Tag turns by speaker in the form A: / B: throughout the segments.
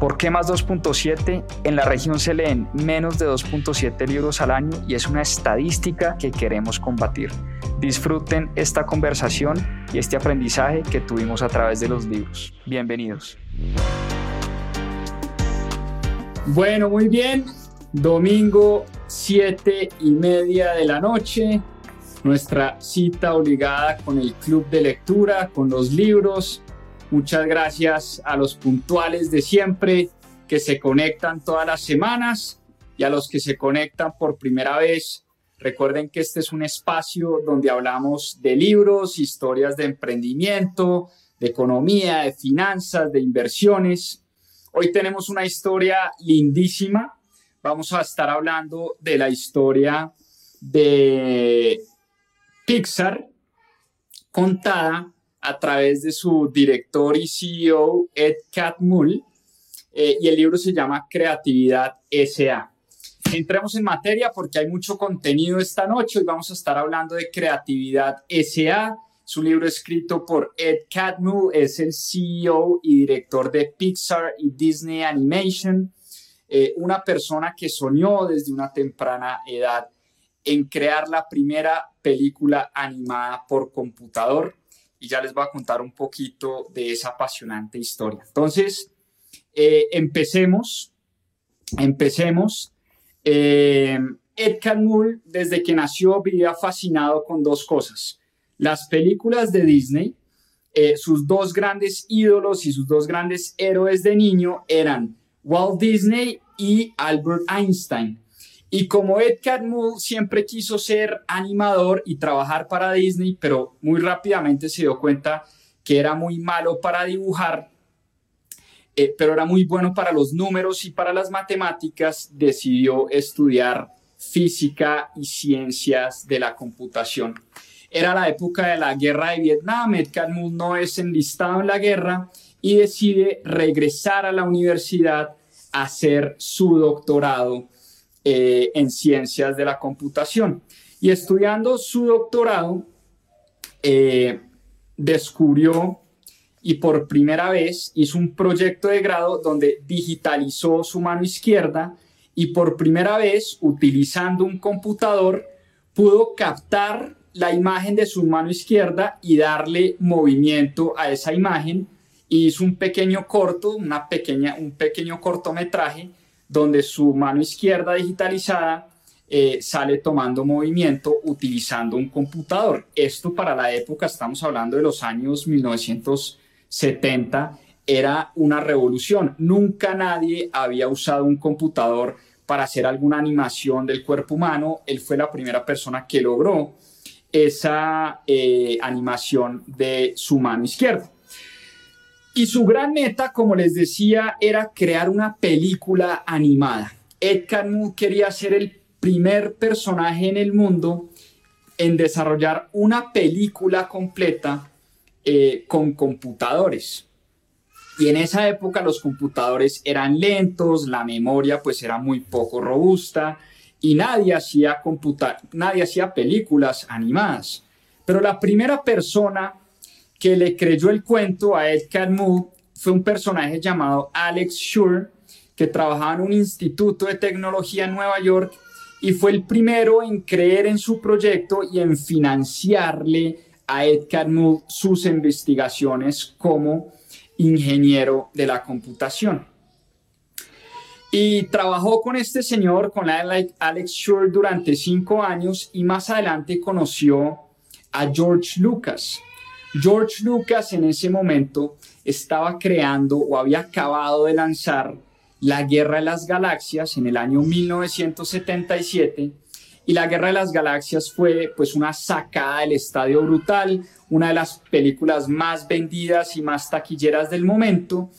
A: ¿Por qué más 2.7? En la región se leen menos de 2.7 libros al año y es una estadística que queremos combatir. Disfruten esta conversación y este aprendizaje que tuvimos a través de los libros. Bienvenidos. Bueno, muy bien. Domingo 7 y media de la noche. Nuestra cita obligada con el club de lectura, con los libros Muchas gracias a los puntuales de siempre que se conectan todas las semanas y a los que se conectan por primera vez. Recuerden que este es un espacio donde hablamos de libros, historias de emprendimiento, de economía, de finanzas, de inversiones. Hoy tenemos una historia lindísima. Vamos a estar hablando de la historia de Pixar contada a través de su director y CEO Ed Catmull eh, y el libro se llama Creatividad SA. Entremos en materia porque hay mucho contenido esta noche. Hoy vamos a estar hablando de Creatividad SA. Su libro escrito por Ed Catmull es el CEO y director de Pixar y Disney Animation. Eh, una persona que soñó desde una temprana edad en crear la primera película animada por computador y ya les voy a contar un poquito de esa apasionante historia. Entonces, eh, empecemos, empecemos. Eh, Ed desde que nació, vivía fascinado con dos cosas. Las películas de Disney, eh, sus dos grandes ídolos y sus dos grandes héroes de niño eran Walt Disney y Albert Einstein. Y como Ed Catmull siempre quiso ser animador y trabajar para Disney, pero muy rápidamente se dio cuenta que era muy malo para dibujar, eh, pero era muy bueno para los números y para las matemáticas, decidió estudiar física y ciencias de la computación. Era la época de la guerra de Vietnam, Ed Catmull no es enlistado en la guerra y decide regresar a la universidad a hacer su doctorado eh, en ciencias de la computación. Y estudiando su doctorado, eh, descubrió y por primera vez hizo un proyecto de grado donde digitalizó su mano izquierda y por primera vez, utilizando un computador, pudo captar la imagen de su mano izquierda y darle movimiento a esa imagen. Hizo un pequeño corto, una pequeña, un pequeño cortometraje donde su mano izquierda digitalizada eh, sale tomando movimiento utilizando un computador. Esto para la época, estamos hablando de los años 1970, era una revolución. Nunca nadie había usado un computador para hacer alguna animación del cuerpo humano. Él fue la primera persona que logró esa eh, animación de su mano izquierda. Y su gran meta, como les decía, era crear una película animada. Ed Catmull quería ser el primer personaje en el mundo en desarrollar una película completa eh, con computadores. Y en esa época los computadores eran lentos, la memoria pues era muy poco robusta y nadie hacía, nadie hacía películas animadas. Pero la primera persona que le creyó el cuento a Ed Catmull fue un personaje llamado Alex Schur, que trabajaba en un instituto de tecnología en Nueva York y fue el primero en creer en su proyecto y en financiarle a Ed Catmull sus investigaciones como ingeniero de la computación. Y trabajó con este señor, con Alex Schur, durante cinco años y más adelante conoció a George Lucas. George Lucas en ese momento estaba creando o había acabado de lanzar La Guerra de las Galaxias en el año 1977 y La Guerra de las Galaxias fue pues una sacada del estadio brutal, una de las películas más vendidas y más taquilleras del momento.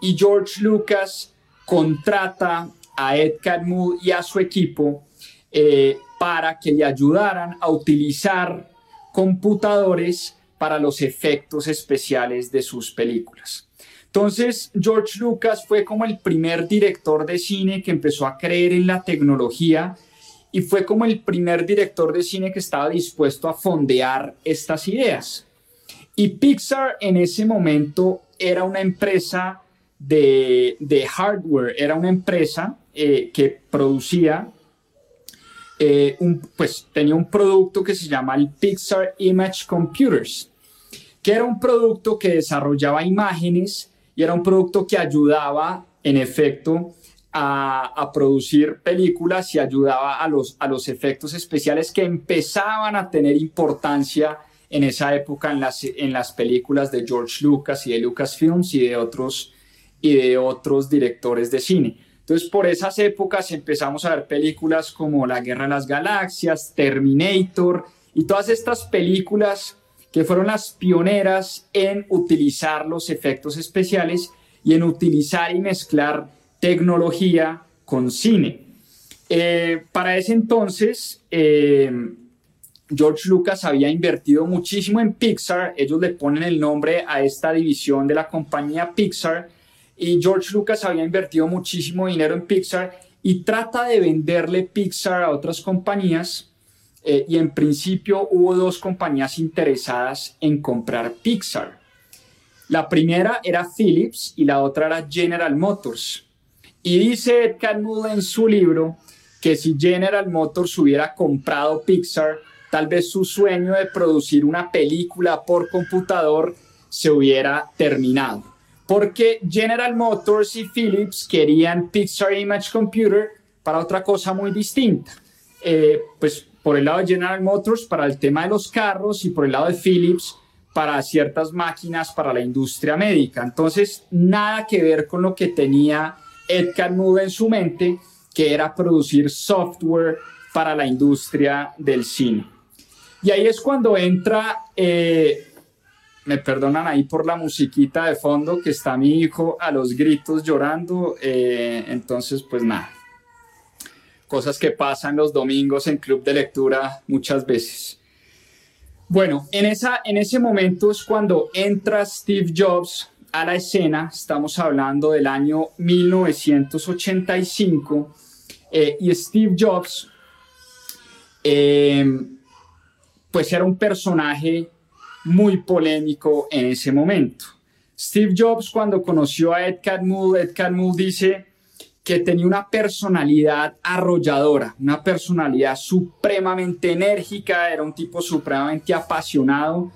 A: Y George Lucas contrata a Ed Catmull y a su equipo eh, para que le ayudaran a utilizar computadores para los efectos especiales de sus películas. Entonces, George Lucas fue como el primer director de cine que empezó a creer en la tecnología y fue como el primer director de cine que estaba dispuesto a fondear estas ideas. Y Pixar en ese momento era una empresa de, hardware, era una empresa eh, que producía, eh, pues tenía un producto que se llama el Pixar Image Computers, que era un producto que desarrollaba imágenes y era un producto que ayudaba, en efecto, a, producir películas y ayudaba a los, a los efectos especiales que empezaban a tener importancia en esa época en las, en las películas de George Lucas y de Lucasfilms y de otros y de otros directores de cine. Entonces, por esas épocas empezamos a ver películas como La Guerra de las Galaxias, Terminator y todas estas películas que fueron las pioneras en utilizar los efectos especiales y en utilizar y mezclar tecnología con cine. Eh, para ese entonces, eh, George Lucas había invertido muchísimo en Pixar, ellos le ponen el nombre a esta división de la compañía Pixar, y George Lucas había invertido muchísimo dinero en Pixar y trata de venderle Pixar a otras compañías eh, y en principio hubo dos compañías interesadas en comprar Pixar. La primera era Philips y la otra era General Motors. Y dice Ed Catmull en su libro que si General Motors hubiera comprado Pixar, tal vez su sueño de producir una película por computador se hubiera terminado porque General Motors y Philips querían Pixar Image Computer para otra cosa muy distinta. Eh, pues por el lado de General Motors para el tema de los carros y por el lado de Philips para ciertas máquinas para la industria médica. Entonces, nada que ver con lo que tenía Ed Catmull en su mente, que era producir software para la industria del cine. Y ahí es cuando entra eh, me perdonan ahí por la musiquita de fondo que está mi hijo a los gritos llorando. Eh, entonces, pues nada. Cosas que pasan los domingos en club de lectura muchas veces. Bueno, en, esa, en ese momento es cuando entra Steve Jobs a la escena. Estamos hablando del año 1985. Eh, y Steve Jobs, eh, pues era un personaje muy polémico en ese momento. Steve Jobs cuando conoció a Ed Catmull, Ed Catmull dice que tenía una personalidad arrolladora, una personalidad supremamente enérgica, era un tipo supremamente apasionado,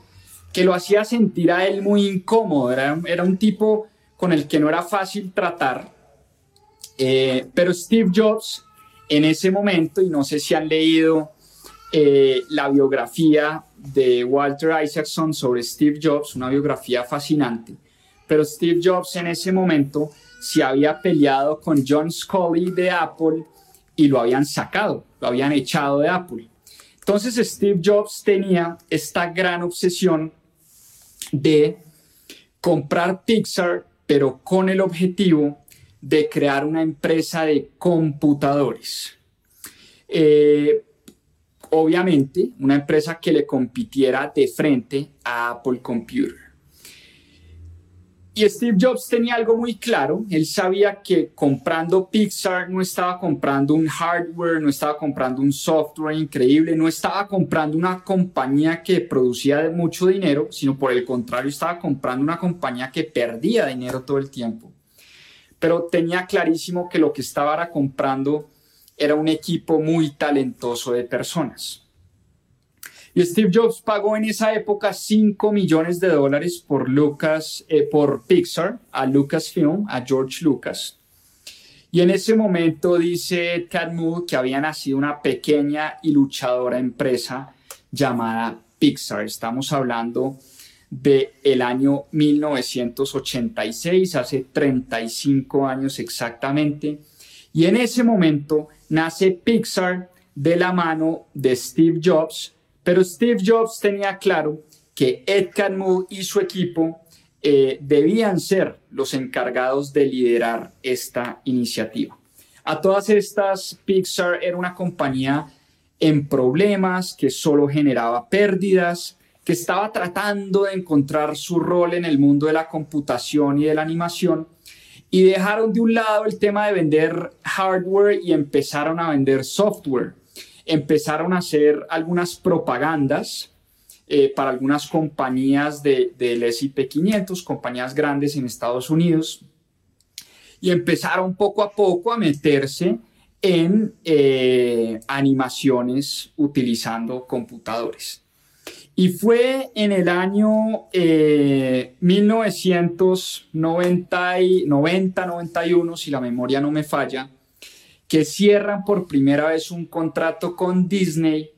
A: que lo hacía sentir a él muy incómodo, era, era un tipo con el que no era fácil tratar. Eh, pero Steve Jobs en ese momento, y no sé si han leído eh, la biografía de Walter Isaacson sobre Steve Jobs, una biografía fascinante. Pero Steve Jobs en ese momento se había peleado con John Scully de Apple y lo habían sacado, lo habían echado de Apple. Entonces Steve Jobs tenía esta gran obsesión de comprar Pixar, pero con el objetivo de crear una empresa de computadores. Eh, obviamente una empresa que le compitiera de frente a Apple Computer. y Steve Jobs tenía algo muy claro, él sabía que comprando Pixar no estaba comprando un hardware, no estaba comprando un software increíble, no estaba comprando una compañía que producía mucho dinero, sino por el contrario estaba comprando una compañía que perdía dinero todo el tiempo. Pero tenía clarísimo que lo que estaba comprando era un equipo muy talentoso de personas. Y Steve Jobs pagó en esa época 5 millones de dólares por Lucas, eh, por Pixar, a Lucasfilm, a George Lucas. Y en ese momento dice Ed Catmull que había nacido una pequeña y luchadora empresa llamada Pixar. Estamos hablando del el año 1986, hace 35 años exactamente. Y en ese momento nace Pixar de la mano de Steve Jobs, pero Steve Jobs tenía claro que Ed Catmull y su equipo eh, debían ser los encargados de liderar esta iniciativa. A todas estas, Pixar era una compañía en problemas, que solo generaba pérdidas, que estaba tratando de encontrar su rol en el mundo de la computación y de la animación, y dejaron de un lado el tema de vender hardware y empezaron a vender software empezaron a hacer algunas propagandas eh, para algunas compañías de, del S&P 500, compañías grandes en Estados Unidos, y empezaron poco a poco a meterse en eh, animaciones utilizando computadores. Y fue en el año 1990-91, eh, si la memoria no me falla, que cierran por primera vez un contrato con Disney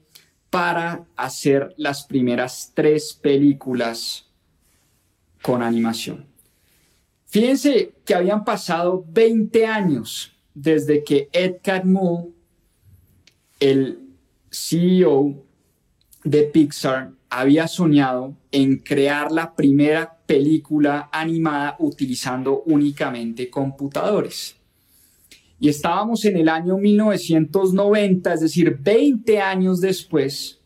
A: para hacer las primeras tres películas con animación. Fíjense que habían pasado 20 años desde que Ed Catmull, el CEO de Pixar, había soñado en crear la primera película animada utilizando únicamente computadores y estábamos en el año 1990, es decir, 20 años después,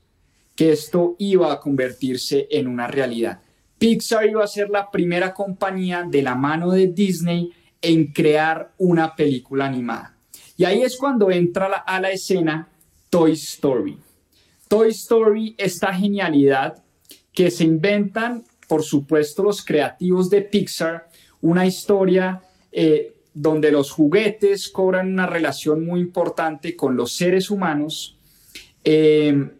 A: que esto iba a convertirse en una realidad. Pixar iba a ser la primera compañía de la mano de Disney en crear una película animada. Y ahí es cuando entra a la escena Toy Story. Toy Story, esta genialidad que se inventan, por supuesto, los creativos de Pixar, una historia eh, donde los juguetes cobran una relación muy importante con los seres humanos. Eh,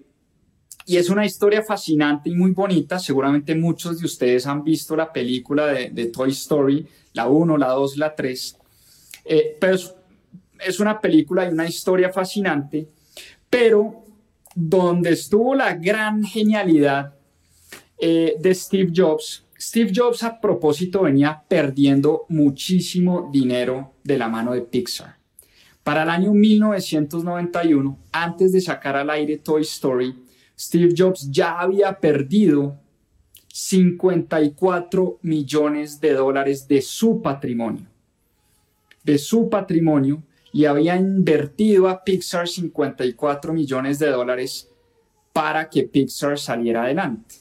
A: y es una historia fascinante y muy bonita. Seguramente muchos de ustedes han visto la película de, Toy Story, la 1, la 2, la 3. Eh, pero es, una película y una historia fascinante, pero donde estuvo la gran genialidad eh, de Steve Jobs Steve Jobs a propósito venía perdiendo muchísimo dinero de la mano de Pixar. Para el año 1991, antes de sacar al aire Toy Story, Steve Jobs ya había perdido 54 millones de dólares de su patrimonio. De su patrimonio y había invertido a Pixar 54 millones de dólares para que Pixar saliera adelante.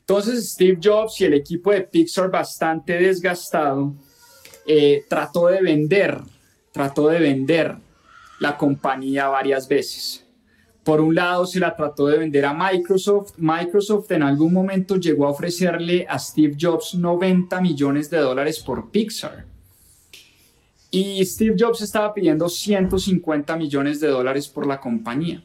A: Entonces Steve Jobs y el equipo de Pixar bastante desgastado eh, trató de vender, trató de vender la compañía varias veces. Por un lado se la trató de vender a Microsoft. Microsoft en algún momento llegó a ofrecerle a Steve Jobs 90 millones de dólares por Pixar. Y Steve Jobs estaba pidiendo 150 millones de dólares por la compañía.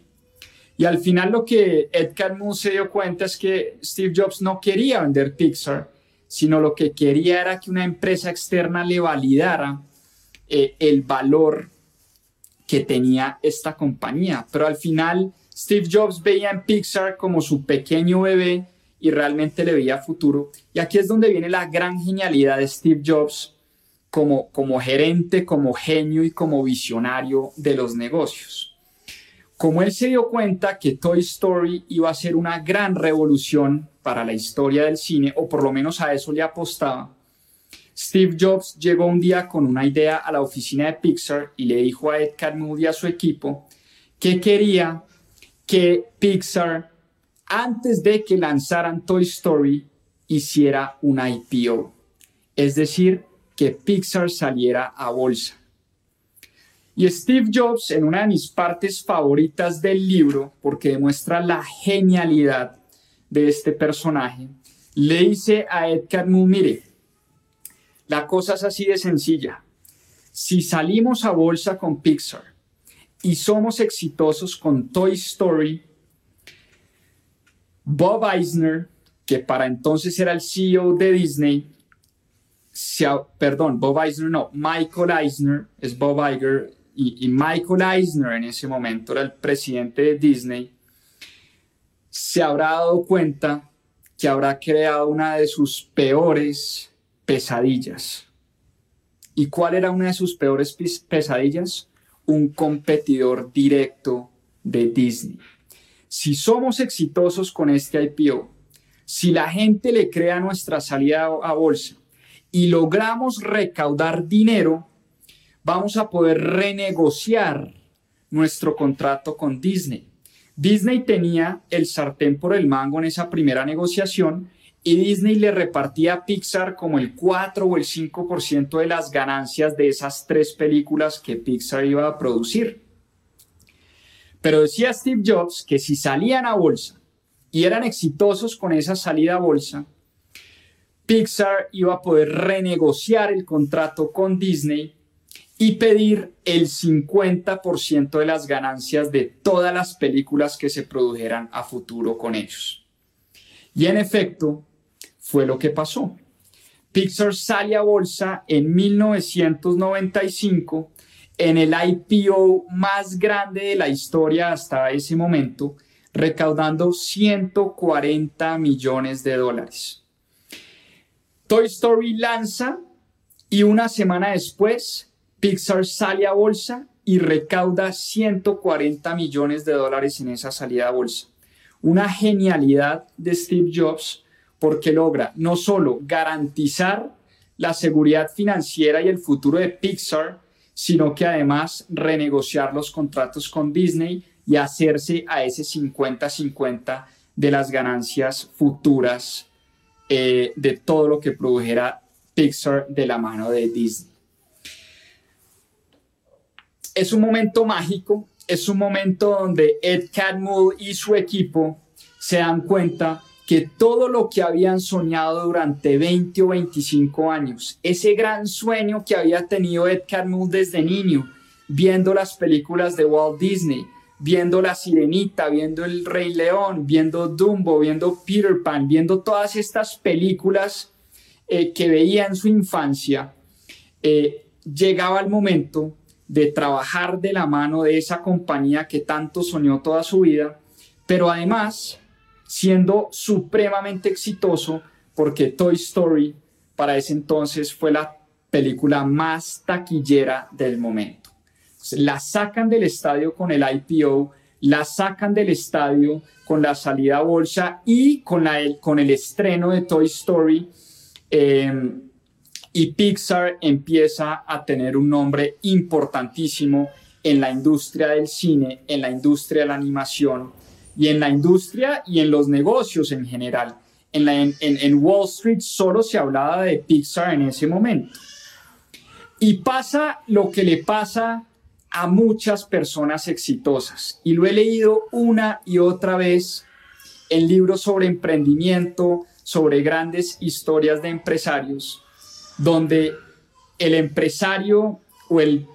A: Y al final lo que Ed Catmull se dio cuenta es que Steve Jobs no quería vender Pixar, sino lo que quería era que una empresa externa le validara eh, el valor que tenía esta compañía. Pero al final Steve Jobs veía en Pixar como su pequeño bebé y realmente le veía futuro. Y aquí es donde viene la gran genialidad de Steve Jobs como, como gerente, como genio y como visionario de los negocios. Como él se dio cuenta que Toy Story iba a ser una gran revolución para la historia del cine, o por lo menos a eso le apostaba, Steve Jobs llegó un día con una idea a la oficina de Pixar y le dijo a Ed Catmull y a su equipo que quería que Pixar, antes de que lanzaran Toy Story, hiciera un IPO. es decir, que Pixar saliera a bolsa. Y Steve Jobs, en una de mis partes favoritas del libro, porque demuestra la genialidad de este personaje, le dice a Ed Catmull, mire, la cosa es así de sencilla. Si salimos a bolsa con Pixar y somos exitosos con Toy Story, Bob Eisner, que para entonces era el CEO de Disney, perdón, Bob Eisner no, Michael Eisner, es Bob Iger, y, y, Michael Eisner en ese momento era el presidente de Disney, se habrá dado cuenta que habrá creado una de sus peores pesadillas. ¿Y cuál era una de sus peores pesadillas? Un competidor directo de Disney. Si somos exitosos con este IPO, si la gente le crea nuestra salida a bolsa y logramos recaudar dinero, vamos a poder renegociar nuestro contrato con Disney. Disney tenía el sartén por el mango en esa primera negociación y Disney le repartía a Pixar como el 4 o el 5% de las ganancias de esas tres películas que Pixar iba a producir. Pero decía Steve Jobs que si salían a bolsa y eran exitosos con esa salida a bolsa, Pixar iba a poder renegociar el contrato con Disney y pedir el 50% de las ganancias de todas las películas que se produjeran a futuro con ellos. Y en efecto, fue lo que pasó. Pixar sale a bolsa en 1995 en el IPO más grande de la historia hasta ese momento, recaudando 140 millones de dólares. Toy Story lanza y una semana después Pixar sale a bolsa y recauda 140 millones de dólares en esa salida a bolsa. Una genialidad de Steve Jobs porque logra no solo garantizar la seguridad financiera y el futuro de Pixar, sino que además renegociar los contratos con Disney y hacerse a ese 50-50 de las ganancias futuras eh, de todo lo que produjera Pixar de la mano de Disney. Es un momento mágico, es un momento donde Ed Catmull y su equipo se dan cuenta que todo lo que habían soñado durante 20 o 25 años, ese gran sueño que había tenido Ed Catmull desde niño, viendo las películas de Walt Disney, viendo La Sirenita, viendo El Rey León, viendo Dumbo, viendo Peter Pan, viendo todas estas películas eh, que veía en su infancia, eh, llegaba el momento de trabajar de la mano de esa compañía que tanto soñó toda su vida, pero además siendo supremamente exitoso porque Toy Story para ese entonces fue la película más taquillera del momento. La sacan del estadio con el IPO, la sacan del estadio con la salida a bolsa y con, la, con el estreno de Toy Story. Eh, y Pixar empieza a tener un nombre importantísimo en la industria del cine, en la industria de la animación y en la industria y en los negocios en general. En, en, Wall Street solo se hablaba de Pixar en ese momento. Y pasa lo que le pasa a muchas personas exitosas. Y lo he leído una y otra vez en libros sobre emprendimiento, sobre grandes historias de empresarios donde el empresario o el,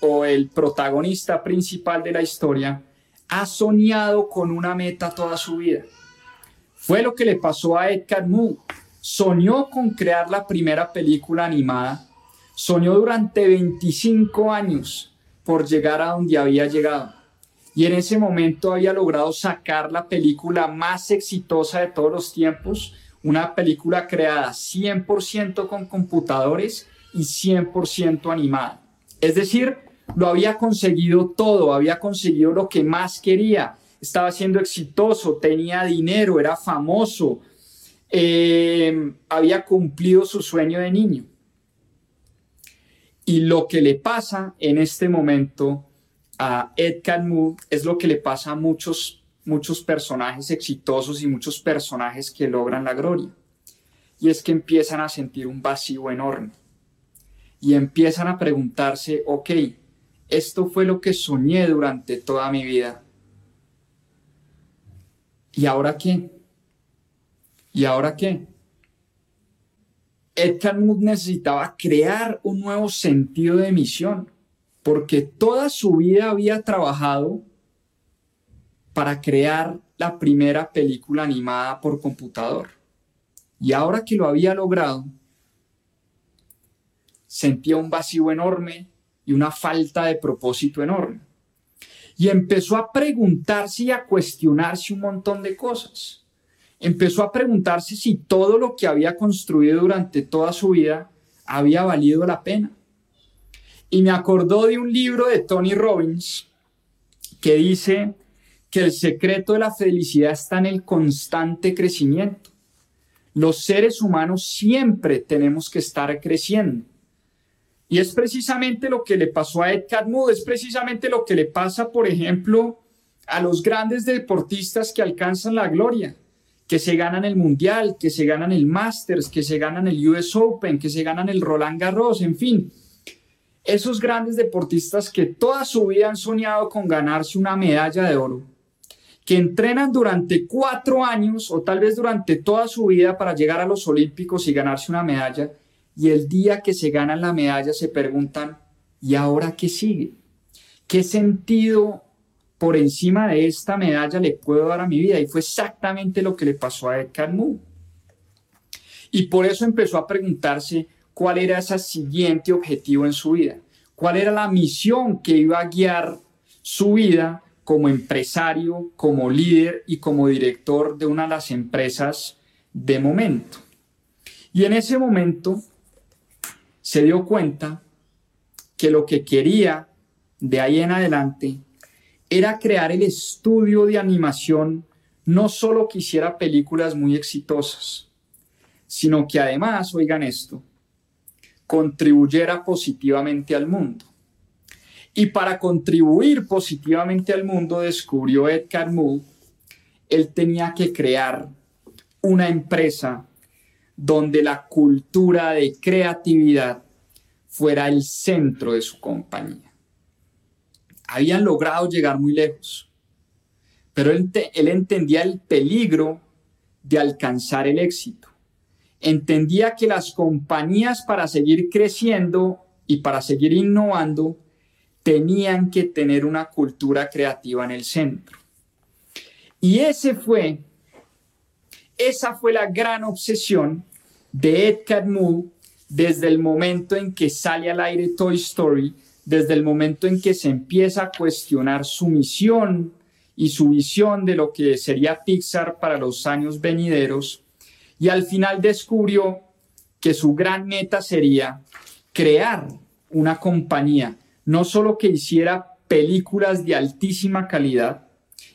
A: o el, protagonista principal de la historia ha soñado con una meta toda su vida. Fue lo que le pasó a Ed Catmull. Soñó con crear la primera película animada. Soñó durante 25 años por llegar a donde había llegado. Y en ese momento había logrado sacar la película más exitosa de todos los tiempos, una película creada 100% con computadores y 100% animada. Es decir, lo había conseguido todo, había conseguido lo que más quería, estaba siendo exitoso, tenía dinero, era famoso, eh, había cumplido su sueño de niño. Y lo que le pasa en este momento a Ed Catmull es lo que le pasa a muchos muchos personajes exitosos y muchos personajes que logran la gloria. y es que empiezan a sentir un vacío enorme y empiezan a preguntarse, ok, esto fue lo que soñé durante toda mi vida. ¿Y ahora qué? ¿Y ahora qué? Ed Catmull necesitaba crear un nuevo sentido de misión, porque toda su vida había trabajado para crear la primera película animada por computador. Y ahora que lo había logrado, sentía un vacío enorme y una falta de propósito enorme. Y empezó a preguntarse y a cuestionarse un montón de cosas. Empezó a preguntarse si todo lo que había construido durante toda su vida había valido la pena. Y me acordó de un libro de Tony Robbins que dice que el secreto de la felicidad está en el constante crecimiento. Los seres humanos siempre tenemos que estar creciendo. Y es precisamente lo que le pasó a Ed Catmull, es precisamente lo que le pasa, por ejemplo, a los grandes deportistas que alcanzan la gloria, que se ganan el Mundial, que se ganan el Masters, que se ganan el US Open, que se ganan el Roland Garros, en fin. Esos grandes deportistas que toda su vida han soñado con ganarse una medalla de oro, que entrenan durante cuatro años o tal vez durante toda su vida para llegar a los Olímpicos y ganarse una medalla, y el día que se ganan la medalla se preguntan, ¿y ahora qué sigue? ¿Qué sentido por encima de esta medalla le puedo dar a mi vida? Y fue exactamente lo que le pasó a Catmull. Y por eso empezó a preguntarse cuál era ese siguiente objetivo en su vida, cuál era la misión que iba a guiar su vida como empresario, como líder y como director de una de las empresas de momento. Y en ese momento se dio cuenta que lo que quería de ahí en adelante era crear el estudio de animación no solo que hiciera películas muy exitosas, sino que además, oigan esto, contribuyera positivamente al mundo. Y para contribuir positivamente al mundo, descubrió Ed Catmull, él tenía que crear una empresa donde la cultura de creatividad fuera el centro de su compañía. Habían logrado llegar muy lejos, pero él, entendía el peligro de alcanzar el éxito. Entendía que las compañías para seguir creciendo y para seguir innovando tenían que tener una cultura creativa en el centro. Y ese fue esa fue la gran obsesión de Ed Catmull desde el momento en que sale al aire Toy Story, desde el momento en que se empieza a cuestionar su misión y su visión de lo que sería Pixar para los años venideros, y al final descubrió que su gran meta sería crear una compañía, no solo que hiciera películas de altísima calidad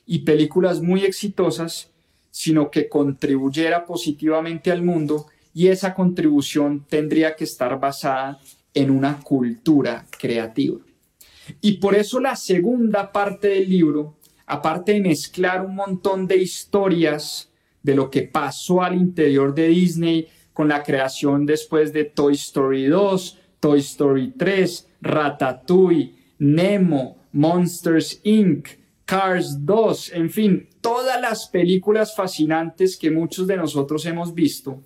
A: y películas muy exitosas, sino que contribuyera positivamente al mundo y esa contribución tendría que estar basada en una cultura creativa. Y por eso la segunda parte del libro, aparte de mezclar un montón de historias de lo que pasó al interior de Disney con la creación después de Toy Story 2, Toy Story 3, Ratatouille, Nemo, Monsters Inc., Cars 2, en fin, todas las películas fascinantes que muchos de nosotros hemos visto.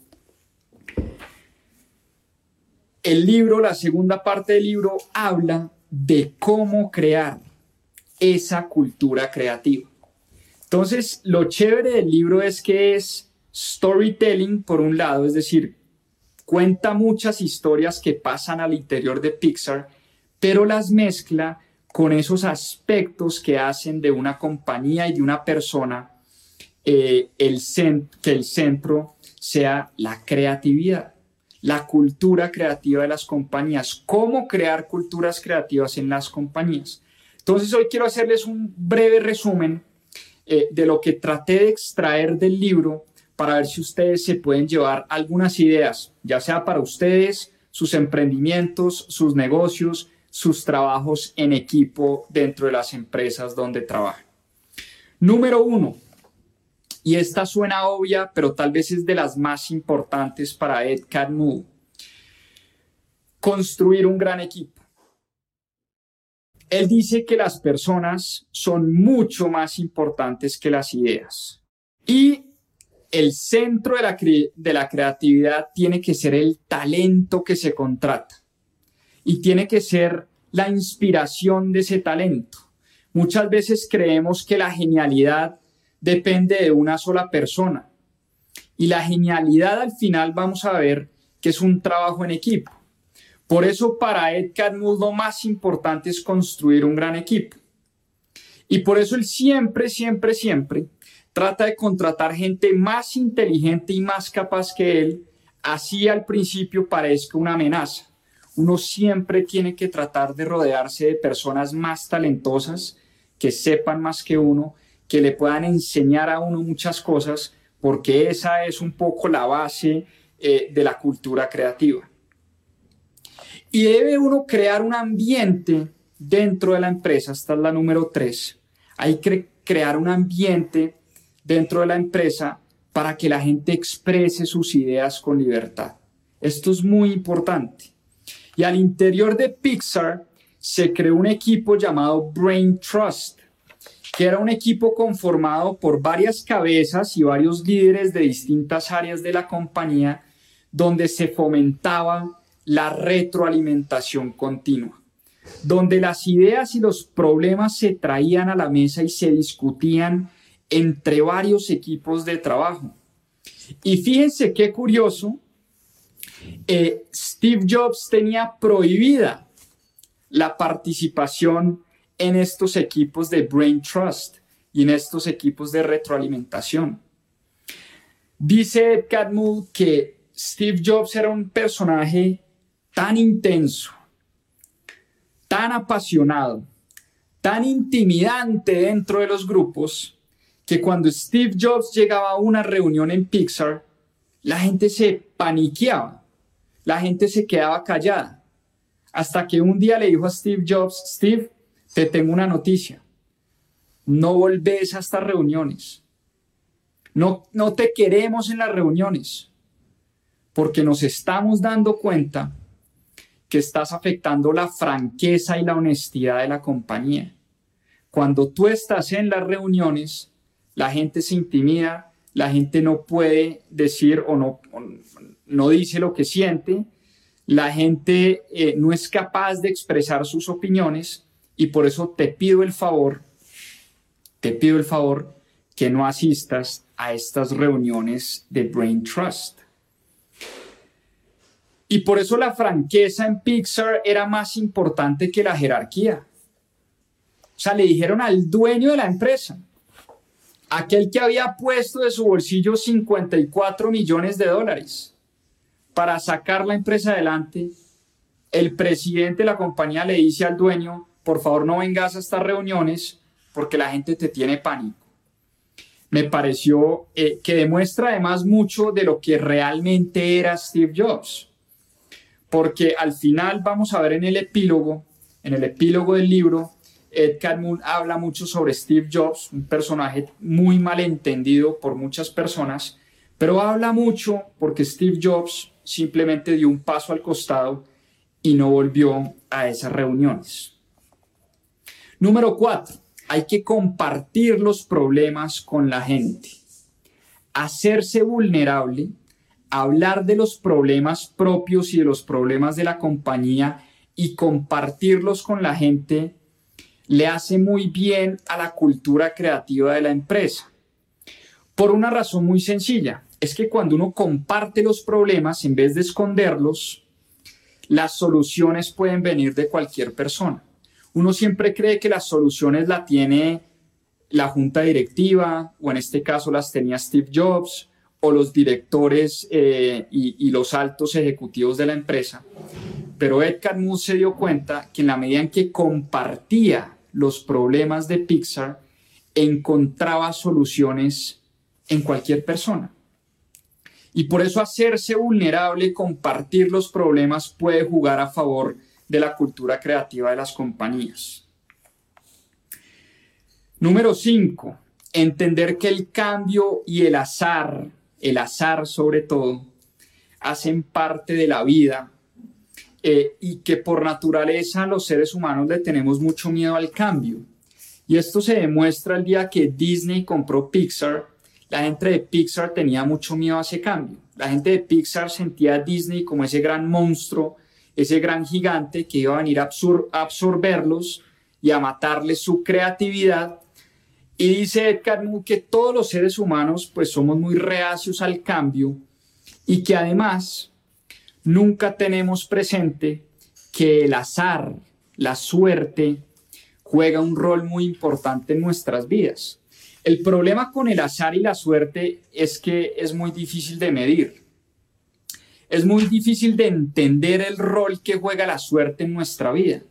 A: El libro, la segunda parte del libro, habla de cómo crear esa cultura creativa. Entonces, lo chévere del libro es que es storytelling por un lado, es decir, cuenta muchas historias que pasan al interior de Pixar, pero las mezcla con esos aspectos que hacen de una compañía y de una persona eh, el que el centro sea la creatividad, la cultura creativa de las compañías, cómo crear culturas creativas en las compañías. Entonces hoy quiero hacerles un breve resumen eh, de lo que traté de extraer del libro para ver si ustedes se pueden llevar algunas ideas, ya sea para ustedes, sus emprendimientos, sus negocios, sus trabajos en equipo dentro de las empresas donde trabajan. Número uno, Y esta suena obvia, pero tal vez es de las más importantes para Ed Catmull. Construir un gran equipo. Él dice que las personas son mucho más importantes que las ideas. Y el centro de la, de la creatividad tiene que ser el talento que se contrata. Y tiene que ser la inspiración de ese talento. Muchas veces creemos que la genialidad depende de una sola persona. Y la genialidad al final vamos a ver que es un trabajo en equipo. Por eso para Ed Catmull lo más importante es construir un gran equipo. Y por eso él siempre, siempre, siempre trata de contratar gente más inteligente y más capaz que él, así al principio parezca una amenaza. Uno siempre tiene que tratar de rodearse de personas más talentosas, que sepan más que uno, que le puedan enseñar a uno muchas cosas, porque esa es un poco la base eh, de la cultura creativa. Y debe uno crear un ambiente dentro de la empresa, esta es la número tres. Hay que crear un ambiente dentro de la empresa para que la gente exprese sus ideas con libertad. Esto es muy importante. Y al interior de Pixar se creó un equipo llamado Brain Trust, que era un equipo conformado por varias cabezas y varios líderes de distintas áreas de la compañía, donde se fomentaba la retroalimentación continua, donde las ideas y los problemas se traían a la mesa y se discutían entre varios equipos de trabajo. Y fíjense qué curioso, eh, Steve Jobs tenía prohibida la participación en estos equipos de Brain Trust y en estos equipos de retroalimentación. Dice Ed Catmull que Steve Jobs era un personaje tan intenso, tan apasionado, tan intimidante dentro de los grupos, que cuando Steve Jobs llegaba a una reunión en Pixar, la gente se paniqueaba, la gente se quedaba callada, hasta que un día le dijo a Steve Jobs, Steve, te tengo una noticia, no volvés a estas reuniones, no, no te queremos en las reuniones, porque nos estamos dando cuenta que estás afectando la franqueza y la honestidad de la compañía. Cuando tú estás en las reuniones, la gente se intimida, la gente no puede decir o no, no dice lo que siente, la gente eh, no es capaz de expresar sus opiniones y por eso te pido el favor, te pido el favor que no asistas a estas reuniones de Brain Trust. Y por eso la franqueza en Pixar era más importante que la jerarquía. O sea, le dijeron al dueño de la empresa, aquel que había puesto de su bolsillo 54 millones de dólares para sacar la empresa adelante, el presidente de la compañía le dice al dueño, por favor no vengas a estas reuniones porque la gente te tiene pánico. Me pareció eh, que demuestra además mucho de lo que realmente era Steve Jobs porque al final vamos a ver en el epílogo, en el epílogo del libro, Ed Catmull habla mucho sobre Steve Jobs, un personaje muy mal entendido por muchas personas, pero habla mucho porque Steve Jobs simplemente dio un paso al costado y no volvió a esas reuniones. Número cuatro, hay que compartir los problemas con la gente. Hacerse vulnerable hablar de los problemas propios y de los problemas de la compañía y compartirlos con la gente le hace muy bien a la cultura creativa de la empresa. Por una razón muy sencilla, es que cuando uno comparte los problemas en vez de esconderlos, las soluciones pueden venir de cualquier persona. Uno siempre cree que las soluciones la tiene la junta directiva, o en este caso las tenía Steve Jobs, o los directores eh, y, los altos ejecutivos de la empresa. Pero Ed Catmull se dio cuenta que en la medida en que compartía los problemas de Pixar, encontraba soluciones en cualquier persona. Y por eso hacerse vulnerable, compartir los problemas puede jugar a favor de la cultura creativa de las compañías. Número 5 entender que el cambio y el azar, el azar sobre todo, hacen parte de la vida eh, y que por naturaleza los seres humanos le tenemos mucho miedo al cambio. Y esto se demuestra el día que Disney compró Pixar. La gente de Pixar tenía mucho miedo a ese cambio. La gente de Pixar sentía a Disney como ese gran monstruo, ese gran gigante que iba a venir a, absorberlos y a matarles su creatividad. Y dice Edgar que todos los seres humanos pues somos muy reacios al cambio y que además nunca tenemos presente que el azar, la suerte, juega un rol muy importante en nuestras vidas. El problema con el azar y la suerte es que es muy difícil de medir. Es muy difícil de entender el rol que juega la suerte en nuestra vida.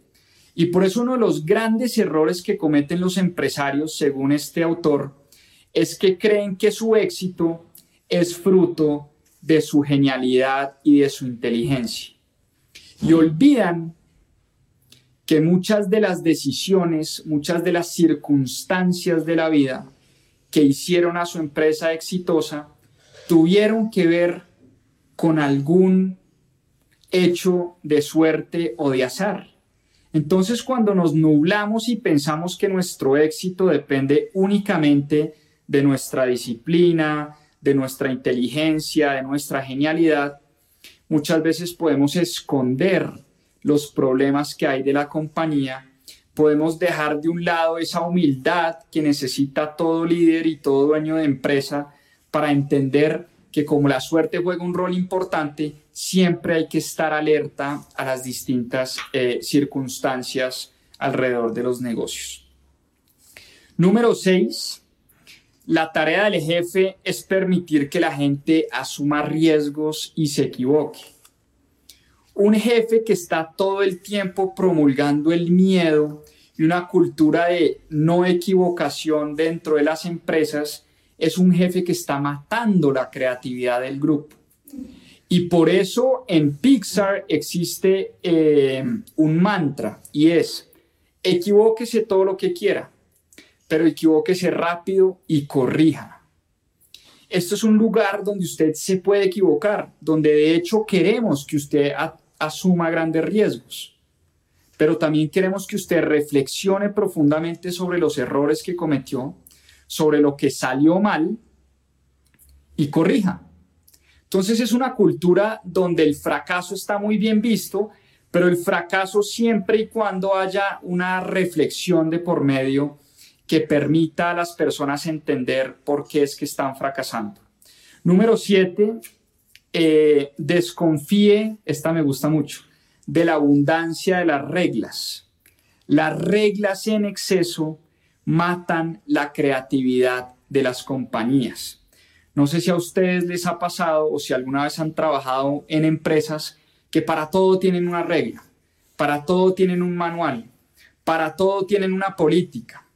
A: Y por eso uno de los grandes errores que cometen los empresarios, según este autor, es que creen que su éxito es fruto de su genialidad y de su inteligencia. Y olvidan que muchas de las decisiones, muchas de las circunstancias de la vida que hicieron a su empresa exitosa tuvieron que ver con algún hecho de suerte o de azar. Entonces, cuando nos nublamos y pensamos que nuestro éxito depende únicamente de nuestra disciplina, de nuestra inteligencia, de nuestra genialidad, muchas veces podemos esconder los problemas que hay de la compañía, podemos dejar de un lado esa humildad que necesita todo líder y todo dueño de empresa para entender que como la suerte juega un rol importante, siempre hay que estar alerta a las distintas eh, circunstancias alrededor de los negocios. Número 6. La tarea del jefe es permitir que la gente asuma riesgos y se equivoque. Un jefe que está todo el tiempo promulgando el miedo y una cultura de no equivocación dentro de las empresas es un jefe que está matando la creatividad del grupo. Y por eso en Pixar existe eh, un mantra y es, equivóquese todo lo que quiera, pero equivóquese rápido y corrija. Esto es un lugar donde usted se puede equivocar, donde de hecho queremos que usted asuma grandes riesgos, pero también queremos que usted reflexione profundamente sobre los errores que cometió, sobre lo que salió mal y corrija. Entonces es una cultura donde el fracaso está muy bien visto, pero el fracaso siempre y cuando haya una reflexión de por medio que permita a las personas entender por qué es que están fracasando. Número siete, eh, desconfíe, esta me gusta mucho, de la abundancia de las reglas. Las reglas en exceso matan la creatividad de las compañías. No sé si a ustedes les ha pasado o si alguna vez han trabajado en empresas que para todo tienen una regla, para todo tienen un manual, para todo tienen una política.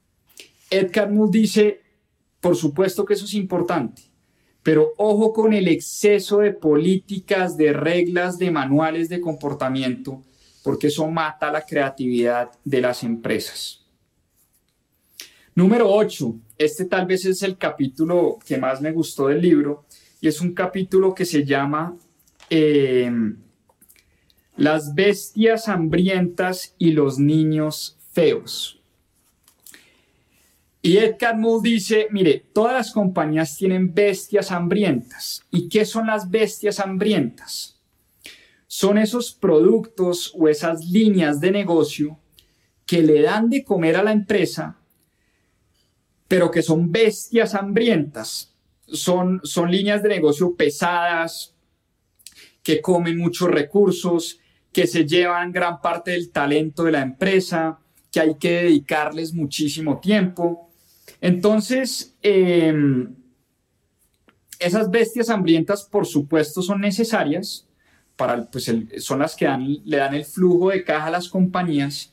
A: Edgar Moore dice, por supuesto que eso es importante, pero ojo con el exceso de políticas, de reglas, de manuales de comportamiento, porque eso mata la creatividad de las empresas. Número 8. Este tal vez es el capítulo que más me gustó del libro y es un capítulo que se llama eh, Las bestias hambrientas y los niños feos. Y Edgar Moore dice, mire, todas las compañías tienen bestias hambrientas. ¿Y qué son las bestias hambrientas? Son esos productos o esas líneas de negocio que le dan de comer a la empresa, pero que son bestias hambrientas. Son, son líneas de negocio pesadas, que comen muchos recursos, que se llevan gran parte del talento de la empresa, que hay que dedicarles muchísimo tiempo entonces, em, esas bestias hambrientas, por supuesto, son necesarias, para, pues son las que le dan el flujo de caja a las compañías,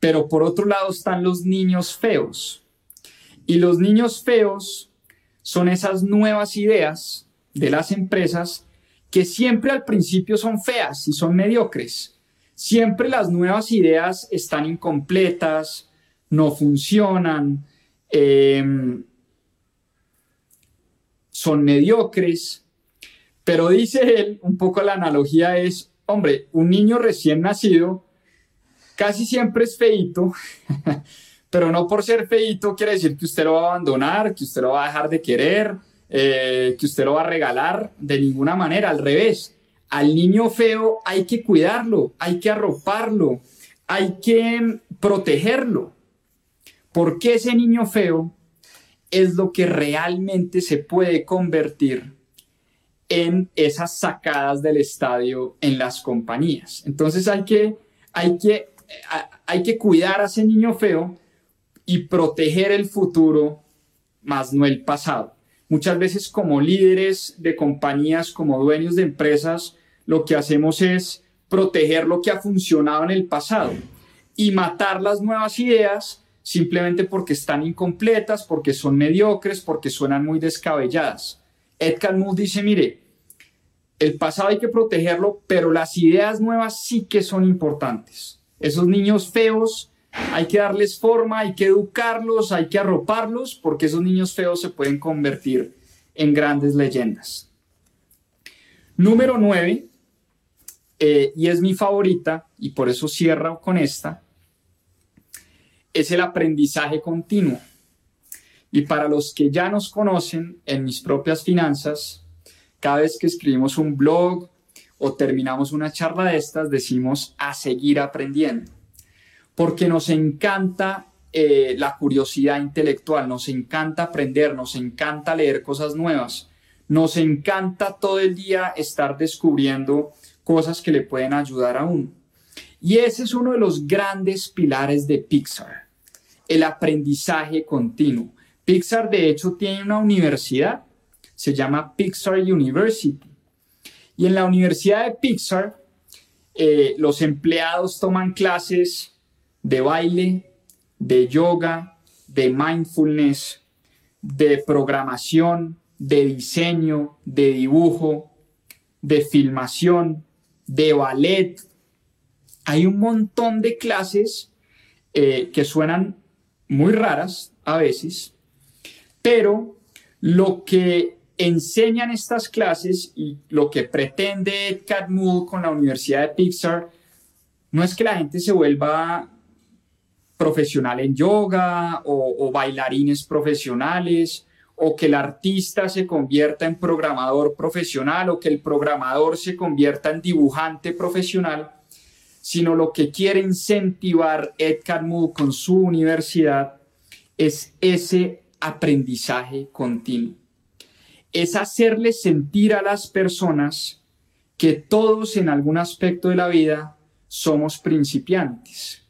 A: pero por otro lado están los niños feos. Y los niños feos son esas nuevas ideas de las empresas que siempre al principio son feas y son mediocres. Siempre las nuevas ideas están incompletas, no funcionan, em, son mediocres, pero dice él, un poco la analogía es, hombre, un niño recién nacido casi siempre es feito, pero no por ser feito quiere decir que usted lo va a abandonar, que usted lo va a dejar de querer, eh, que usted lo va a regalar, de ninguna manera, al revés. Al niño feo hay que cuidarlo, hay que arroparlo, hay que protegerlo, porque ese niño feo es lo que realmente se puede convertir en esas sacadas del estadio en las compañías. Entonces hay que, hay que, hay que cuidar a ese niño feo y proteger el futuro, más no el pasado. Muchas veces como líderes de compañías, como dueños de empresas, lo que hacemos es proteger lo que ha funcionado en el pasado y matar las nuevas ideas simplemente porque están incompletas, porque son mediocres, porque suenan muy descabelladas. Ed Catmull dice, mire, el pasado hay que protegerlo, pero las ideas nuevas sí que son importantes. Esos niños feos hay que darles forma, hay que educarlos, hay que arroparlos, porque esos niños feos se pueden convertir en grandes leyendas. Número 9, eh, y es mi favorita, y por eso cierro con esta, es el aprendizaje continuo. Y para los que ya nos conocen en mis propias finanzas, cada vez que escribimos un blog o terminamos una charla de estas, decimos a seguir aprendiendo, porque nos encanta eh, la curiosidad intelectual, nos encanta aprender, nos encanta leer cosas nuevas, nos encanta todo el día estar descubriendo cosas que le pueden ayudar a uno. Y ese es uno de los grandes pilares de Pixar, el aprendizaje continuo. Pixar de hecho tiene una universidad se llama Pixar University. Y en la Universidad de Pixar, eh, los empleados toman clases de baile, de yoga, de mindfulness, de programación, de diseño, de dibujo, de filmación, de ballet. Hay un montón de clases eh, que suenan muy raras a veces, pero lo que enseñan estas clases y lo que pretende Ed Catmull con la Universidad de Pixar no es que la gente se vuelva profesional en yoga o, bailarines profesionales o que el artista se convierta en programador profesional o que el programador se convierta en dibujante profesional, sino lo que quiere incentivar Ed Catmull con su universidad es ese aprendizaje continuo. Es hacerle sentir a las personas que todos en algún aspecto de la vida somos principiantes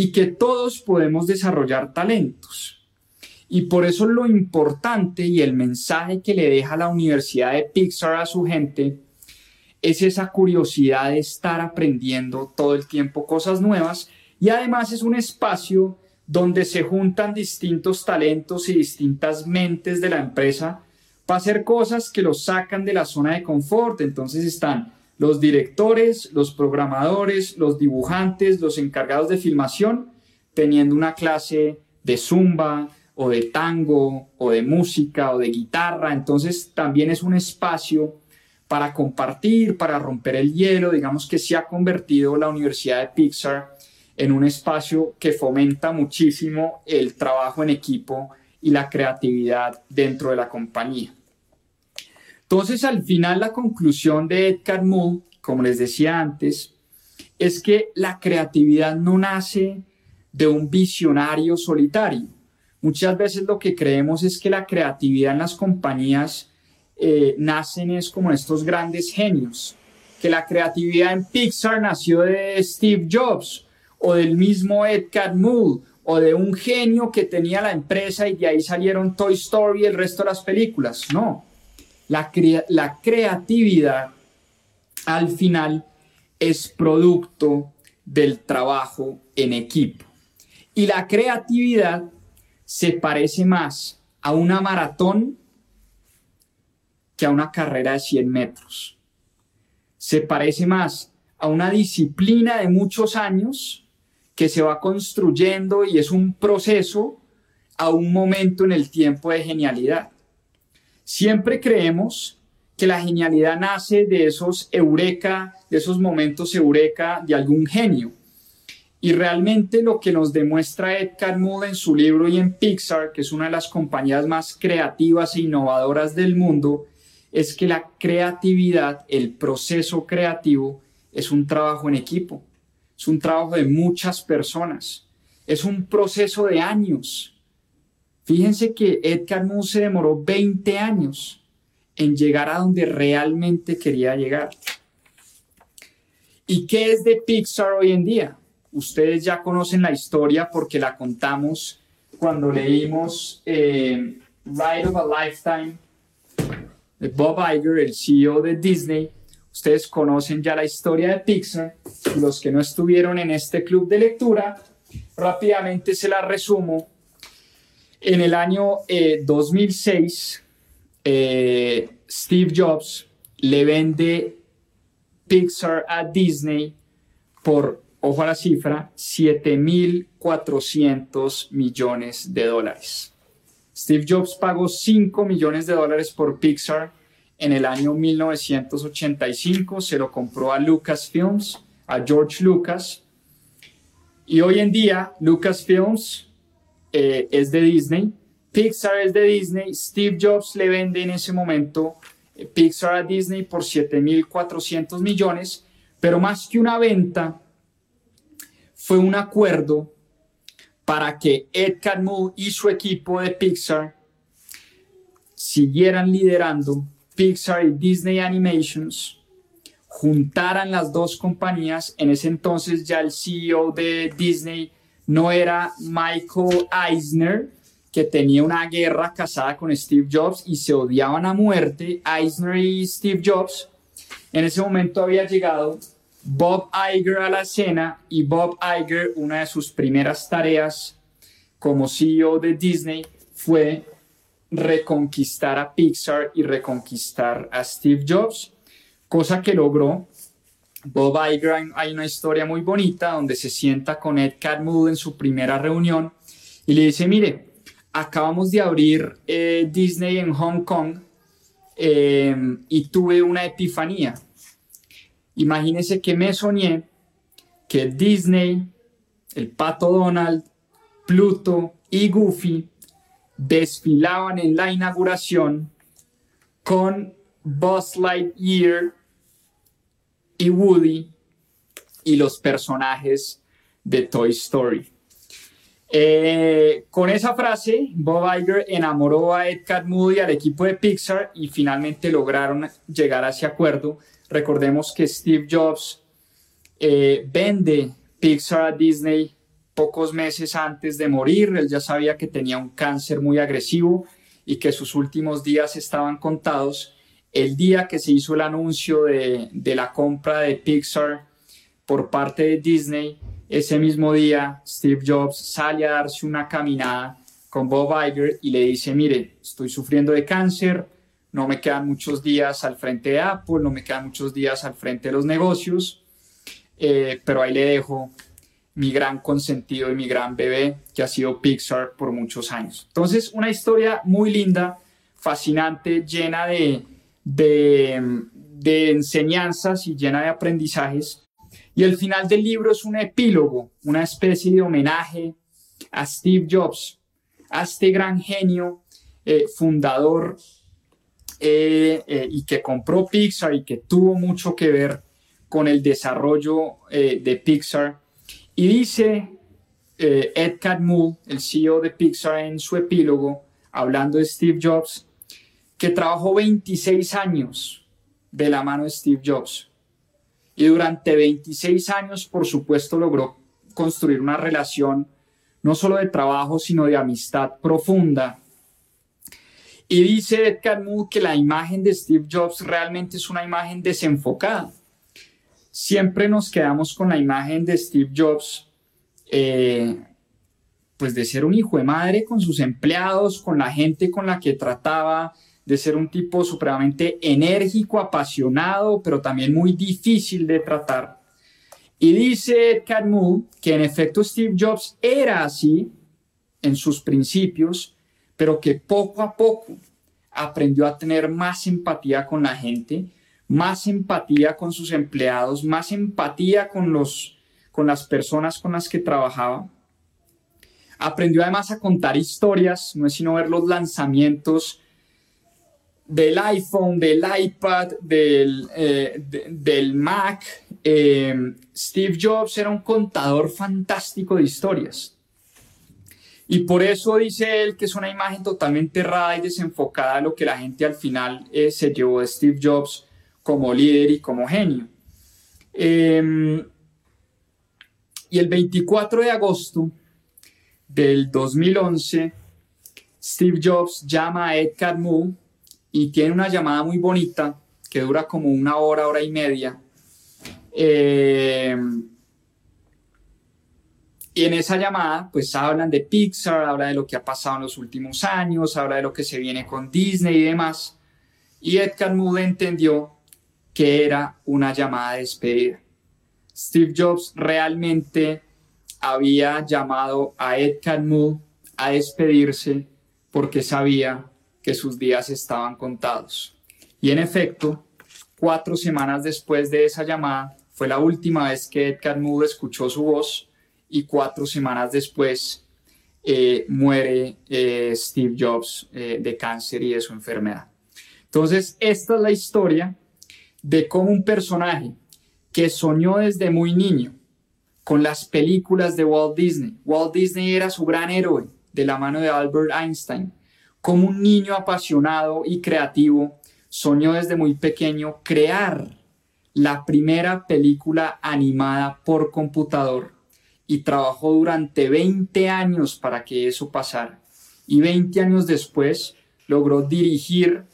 A: y que todos podemos desarrollar talentos. Y por eso lo importante y el mensaje que le deja la Universidad de Pixar a su gente es esa curiosidad de estar aprendiendo todo el tiempo cosas nuevas y además es un espacio donde se juntan distintos talentos y distintas mentes de la empresa para hacer cosas que los sacan de la zona de confort. Entonces están los directores, los programadores, los dibujantes, los encargados de filmación, teniendo una clase de zumba o de tango o de música o de guitarra. Entonces también es un espacio para compartir, para romper el hielo. Digamos que se ha convertido la Universidad de Pixar en un espacio que fomenta muchísimo el trabajo en equipo y la creatividad dentro de la compañía. Entonces, al final, la conclusión de Ed Catmull, como les decía antes, es que la creatividad no nace de un visionario solitario. Muchas veces lo que creemos es que la creatividad en las compañías eh, nacen es como estos grandes genios, que la creatividad en Pixar nació de Steve Jobs o del mismo Ed Catmull o de un genio que tenía la empresa y de ahí salieron Toy Story y el resto de las películas. No, la, creatividad al final es producto del trabajo en equipo. Y la creatividad se parece más a una maratón que a una carrera de 100 metros. Se parece más a una disciplina de muchos años que se va construyendo y es un proceso a un momento en el tiempo de genialidad. Siempre creemos que la genialidad nace de esos eureka, de esos momentos eureka de algún genio. Y realmente lo que nos demuestra Ed Catmull en su libro y en Pixar, que es una de las compañías más creativas e innovadoras del mundo, es que la creatividad, el proceso creativo, es un trabajo en equipo, es un trabajo de muchas personas, es un proceso de años. Fíjense que Ed Catmull se demoró 20 años en llegar a donde realmente quería llegar. ¿Y qué es de Pixar hoy en día? Ustedes ya conocen la historia porque la contamos cuando leímos eh, Ride of a Lifetime de Bob Iger, el CEO de Disney. Ustedes conocen ya la historia de Pixar los que no estuvieron en este club de lectura, rápidamente se la resumo. En el año 2006, eh, eh, Steve Jobs le vende Pixar a Disney por ojo a la cifra, 7.400 millones de dólares. Steve Jobs pagó 5 millones de dólares por Pixar en el año 1985, se lo compró a Lucasfilms, a George Lucas, y hoy en día Lucasfilms eh, es de Disney, Pixar es de Disney, Steve Jobs le vende en ese momento eh, Pixar a Disney por 7.400 millones, pero más que una venta, fue un acuerdo para que Ed Catmull y su equipo de Pixar siguieran liderando Pixar y Disney Animations, juntaran las dos compañías. En ese entonces ya el CEO de Disney no era Michael Eisner, que tenía una guerra casada con Steve Jobs y se odiaban a muerte, Eisner y Steve Jobs. En ese momento había llegado Bob Iger a la escena y Bob Iger, una de sus primeras tareas como CEO de Disney fue reconquistar a Pixar y reconquistar a Steve Jobs, cosa que logró. Bob Iger, hay una historia muy bonita donde se sienta con Ed Catmull en su primera reunión y le dice, mire, acabamos de abrir eh, Disney en Hong Kong eh, y tuve una epifanía. Imagínense que me soñé que Disney, el pato Donald, Pluto y Goofy desfilaban en la inauguración con Buzz Lightyear y Woody y los personajes de Toy Story. Eh, con esa frase, Bob Iger enamoró a Ed Catmull y al equipo de Pixar y finalmente lograron llegar a ese acuerdo Recordemos que Steve Jobs eh, vende Pixar a Disney pocos meses antes de morir. Él ya sabía que tenía un cáncer muy agresivo y que sus últimos días estaban contados. El día que se hizo el anuncio de, de la compra de Pixar por parte de Disney, ese mismo día Steve Jobs sale a darse una caminada con Bob Iger y le dice, mire, estoy sufriendo de cáncer, no me quedan muchos días al frente de Apple, no me quedan muchos días al frente de los negocios, eh, pero ahí le dejo mi gran consentido y mi gran bebé, que ha sido Pixar por muchos años. Entonces, una historia muy linda, fascinante, llena de, de, enseñanzas y llena de aprendizajes. Y el final del libro es un epílogo, una especie de homenaje a Steve Jobs, a este gran genio eh, fundador eh, eh, y que compró Pixar y que tuvo mucho que ver con el desarrollo de Pixar. Y dice Ed Catmull, el CEO de Pixar, en su epílogo, hablando de Steve Jobs, que trabajó 26 años de la mano de Steve Jobs. Y durante 26 años, por supuesto, logró construir una relación no solo de trabajo, sino de amistad profunda y dice Ed Catmull que la imagen de Steve Jobs realmente es una imagen desenfocada. Siempre nos quedamos con la imagen de Steve Jobs, eh, pues de ser un hijo de madre con sus empleados, con la gente con la que trataba, de ser un tipo supremamente enérgico, apasionado, pero también muy difícil de tratar. Y dice Catmull que en efecto Steve Jobs era así, en sus principios, pero que poco a poco aprendió a tener más empatía con la gente, más empatía con sus empleados, más empatía con, los, con las personas con las que trabajaba. Aprendió además a contar historias, no es sino ver los lanzamientos del iPhone, del iPad, del, eh, del Mac. Eh, Steve Jobs era un contador fantástico de historias. Y por eso dice él que es una imagen totalmente errada y desenfocada de lo que la gente al final eh, se llevó de Steve Jobs como líder y como genio. Em, y el 24 de agosto del 2011, Steve Jobs llama a Ed Catmull y tiene una llamada muy bonita que dura como una hora, hora y media. Eh, y en esa llamada, pues hablan de Pixar, habla de lo que ha pasado en los últimos años, habla de lo que se viene con Disney y demás. Y Ed Catmull entendió que era una llamada de despedida. Steve Jobs realmente había llamado a Ed Catmull a despedirse porque sabía que sus días estaban contados. Y en efecto, cuatro semanas después de esa llamada, fue la última vez que Ed Catmull escuchó su voz y cuatro semanas después eh, muere eh, Steve Jobs eh, de cáncer y de su enfermedad. Entonces, esta es la historia de cómo un personaje que soñó desde muy niño con las películas de Walt Disney. Walt Disney era su gran héroe de la mano de Albert Einstein como un niño apasionado y creativo soñó desde muy pequeño crear la primera película animada por computador y trabajó durante 20 años para que eso pasara. Y 20 años después logró dirigir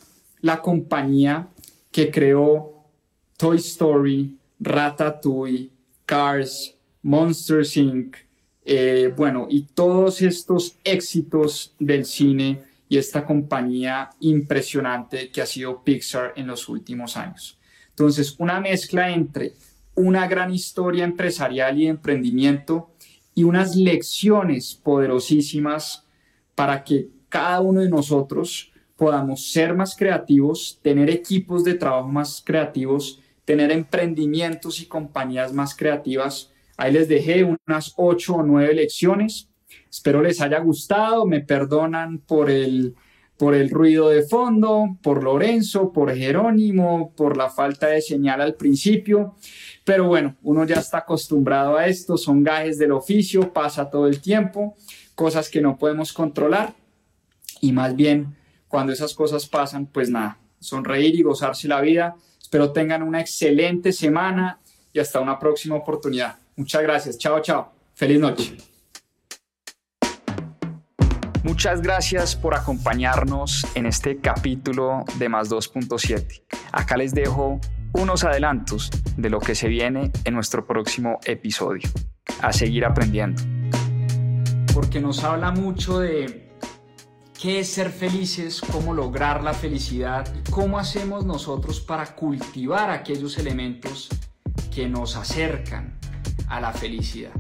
A: la compañía que creó Toy Story, Ratatouille, Cars, Monsters Inc., eh, bueno, y todos estos éxitos del cine y esta compañía impresionante que ha sido Pixar en los últimos años. Entonces, una mezcla entre una gran historia empresarial y emprendimiento y unas lecciones poderosísimas para que cada uno de nosotros podamos ser más creativos, tener equipos de trabajo más creativos, tener emprendimientos y compañías más creativas. Ahí les dejé unas ocho o nueve lecciones Espero les haya gustado, me perdonan por el, por el ruido de fondo, por Lorenzo, por Jerónimo, por la falta de señal al principio. Pero bueno, uno ya está acostumbrado a esto, son gajes del oficio, pasa todo el tiempo, cosas que no podemos controlar. Y más bien, cuando esas cosas pasan, pues nada, sonreír y gozarse la vida. Espero tengan una excelente semana y hasta una próxima oportunidad. Muchas gracias. Chao, chao. Feliz noche. Muchas gracias por acompañarnos en este capítulo de Más 2.7. Acá les dejo unos adelantos de lo que se viene en nuestro próximo episodio. A seguir aprendiendo. Porque nos habla mucho de qué es ser felices, cómo lograr la felicidad cómo hacemos nosotros para cultivar aquellos elementos que nos acercan a la felicidad.